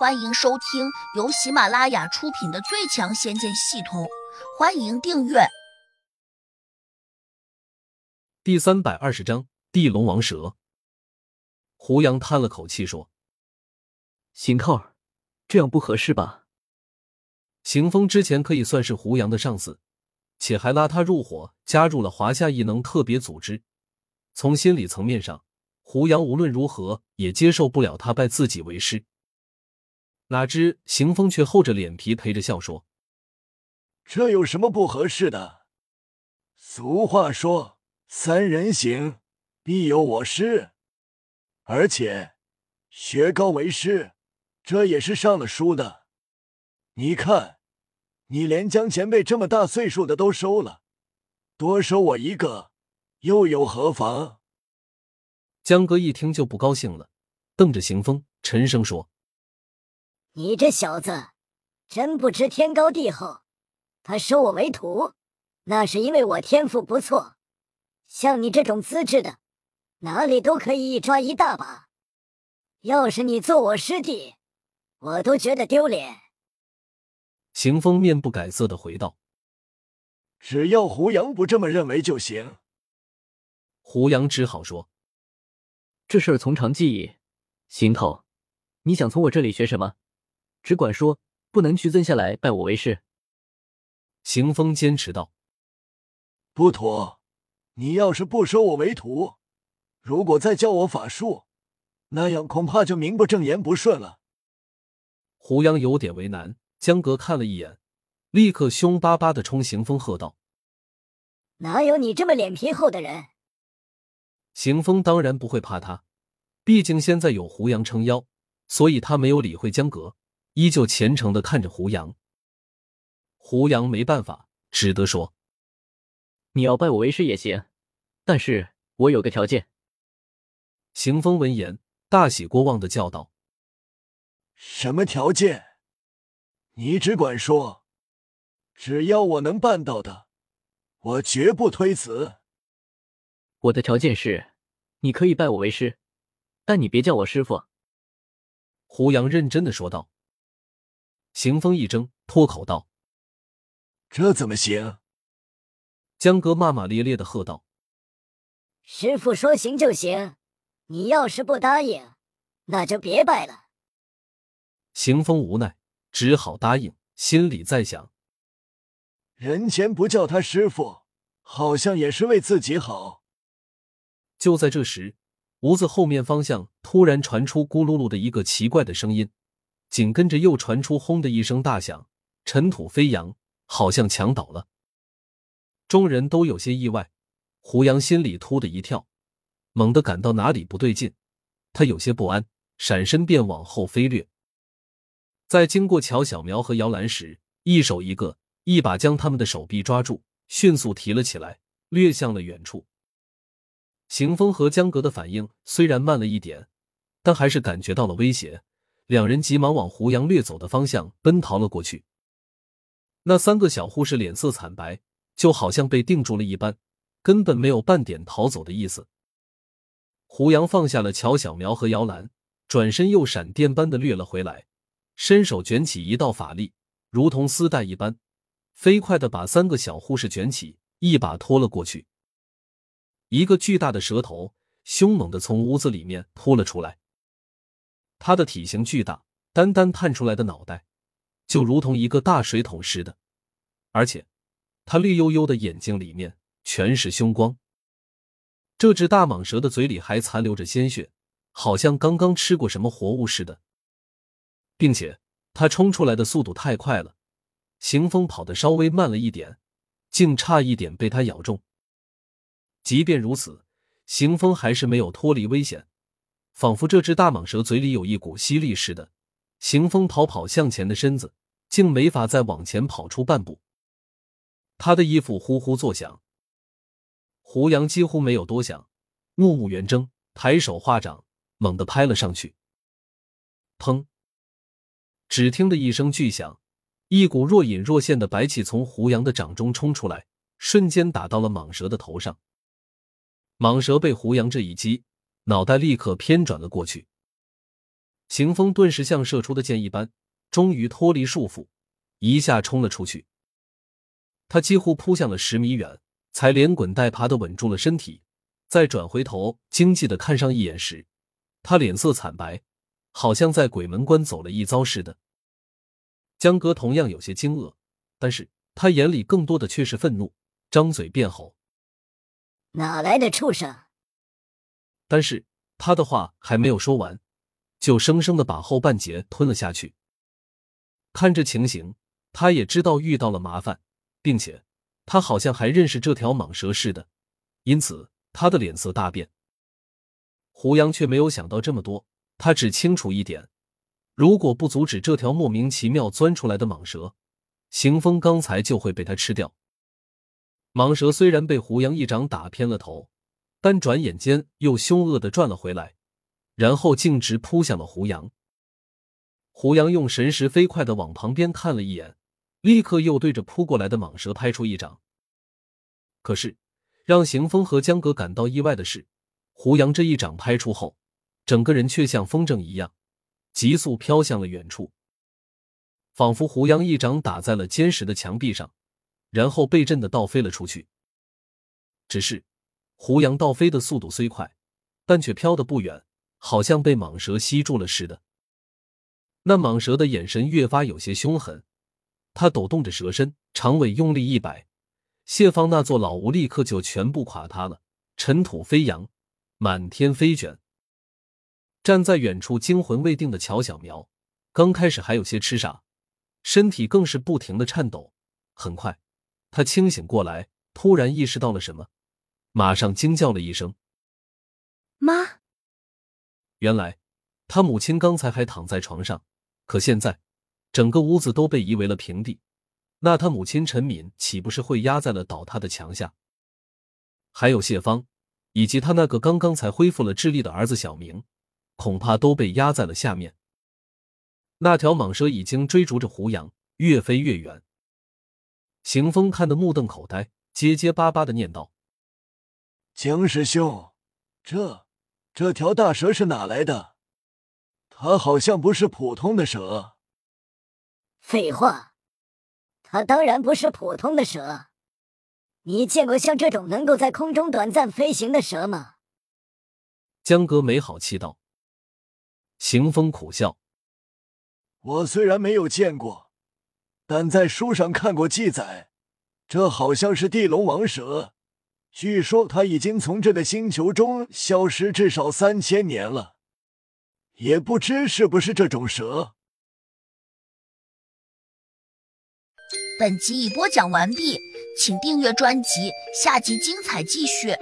欢迎收听由喜马拉雅出品的《最强仙剑系统》，欢迎订阅。第三百二十章地龙王蛇。胡杨叹了口气说：“邢扣，这样不合适吧？”邢峰之前可以算是胡杨的上司，且还拉他入伙，加入了华夏异能特别组织。从心理层面上，胡杨无论如何也接受不了他拜自己为师。哪知邢风却厚着脸皮陪着笑说：“这有什么不合适的？俗话说，三人行，必有我师。而且，学高为师，这也是上了书的。你看，你连江前辈这么大岁数的都收了，多收我一个，又有何妨？”江哥一听就不高兴了，瞪着邢风，沉声说。你这小子，真不知天高地厚。他收我为徒，那是因为我天赋不错。像你这种资质的，哪里都可以一抓一大把。要是你做我师弟，我都觉得丢脸。邢风面不改色的回道：“只要胡杨不这么认为就行。”胡杨只好说：“这事儿从长计议。行头，你想从我这里学什么？”只管说，不能屈尊下来拜我为师。邢风坚持道：“不妥！你要是不收我为徒，如果再教我法术，那样恐怕就名不正言不顺了。”胡杨有点为难，江格看了一眼，立刻凶巴巴的冲邢风喝道：“哪有你这么脸皮厚的人？”邢风当然不会怕他，毕竟现在有胡杨撑腰，所以他没有理会江阁。依旧虔诚的看着胡杨，胡杨没办法，只得说：“你要拜我为师也行，但是我有个条件。”行风闻言大喜过望的叫道：“什么条件？你只管说，只要我能办到的，我绝不推辞。”我的条件是，你可以拜我为师，但你别叫我师傅。”胡杨认真的说道。邢风一怔，脱口道：“这怎么行？”江哥骂骂咧咧的喝道：“师傅说行就行，你要是不答应，那就别拜了。”邢风无奈，只好答应，心里在想：人前不叫他师傅，好像也是为自己好。就在这时，屋子后面方向突然传出咕噜噜的一个奇怪的声音。紧跟着又传出轰的一声大响，尘土飞扬，好像墙倒了。众人都有些意外，胡杨心里突的一跳，猛地感到哪里不对劲，他有些不安，闪身便往后飞掠。在经过乔小苗和姚兰时，一手一个，一把将他们的手臂抓住，迅速提了起来，掠向了远处。邢风和江格的反应虽然慢了一点，但还是感觉到了威胁。两人急忙往胡杨掠走的方向奔逃了过去。那三个小护士脸色惨白，就好像被定住了一般，根本没有半点逃走的意思。胡杨放下了乔小苗和姚兰，转身又闪电般的掠了回来，伸手卷起一道法力，如同丝带一般，飞快的把三个小护士卷起，一把拖了过去。一个巨大的蛇头凶猛的从屋子里面扑了出来。他的体型巨大，单单探出来的脑袋就如同一个大水桶似的，而且他绿油油的眼睛里面全是凶光。这只大蟒蛇的嘴里还残留着鲜血，好像刚刚吃过什么活物似的，并且它冲出来的速度太快了，行风跑得稍微慢了一点，竟差一点被它咬中。即便如此，行风还是没有脱离危险。仿佛这只大蟒蛇嘴里有一股吸力似的，行风逃跑向前的身子竟没法再往前跑出半步。他的衣服呼呼作响。胡杨几乎没有多想，目目圆睁，抬手画掌，猛地拍了上去。砰！只听得一声巨响，一股若隐若现的白气从胡杨的掌中冲出来，瞬间打到了蟒蛇的头上。蟒蛇被胡杨这一击。脑袋立刻偏转了过去，行风顿时像射出的箭一般，终于脱离束缚，一下冲了出去。他几乎扑向了十米远，才连滚带爬的稳住了身体。再转回头，惊悸的看上一眼时，他脸色惨白，好像在鬼门关走了一遭似的。江哥同样有些惊愕，但是他眼里更多的却是愤怒，张嘴便吼：“哪来的畜生！”但是他的话还没有说完，就生生的把后半截吞了下去。看这情形，他也知道遇到了麻烦，并且他好像还认识这条蟒蛇似的，因此。他的脸色大变，胡杨却没有想到这么多。他只清楚一点：如果不阻止这条莫名其妙钻出来的蟒蛇，行风刚才就会被他吃掉。蟒蛇虽然被胡杨一掌打偏了头，但转眼间又凶恶的转了回来，然后径直扑向了胡杨。胡杨用神识飞快的往旁边看了一眼，立刻又对着扑过来的蟒蛇拍出一掌。可是。让邢风和江哥感到意外的是，胡杨这一掌拍出后，整个人却像风筝一样，急速飘向了远处，仿佛胡杨一掌打在了坚实的墙壁上，然后被震的倒飞了出去。只是，胡杨倒飞的速度虽快，但却飘得不远，好像被蟒蛇吸住了似的。那蟒蛇的眼神越发有些凶狠，它抖动着蛇身，长尾用力一摆。谢方那座老屋立刻就全部垮塌了，尘土飞扬，满天飞卷。站在远处惊魂未定的乔小苗，刚开始还有些痴傻，身体更是不停的颤抖。很快，他清醒过来，突然意识到了什么，马上惊叫了一声：“妈！”原来，他母亲刚才还躺在床上，可现在，整个屋子都被夷为了平地。那他母亲陈敏岂不是会压在了倒塌的墙下？还有谢芳，以及他那个刚刚才恢复了智力的儿子小明，恐怕都被压在了下面。那条蟒蛇已经追逐着胡杨，越飞越远。邢风看得目瞪口呆，结结巴巴的念道：“江师兄，这这条大蛇是哪来的？它好像不是普通的蛇。”废话。它当然不是普通的蛇，你见过像这种能够在空中短暂飞行的蛇吗？江哥没好气道。行风苦笑：“我虽然没有见过，但在书上看过记载，这好像是地龙王蛇。据说他已经从这个星球中消失至少三千年了，也不知是不是这种蛇。”本集已播讲完毕，请订阅专辑，下集精彩继续。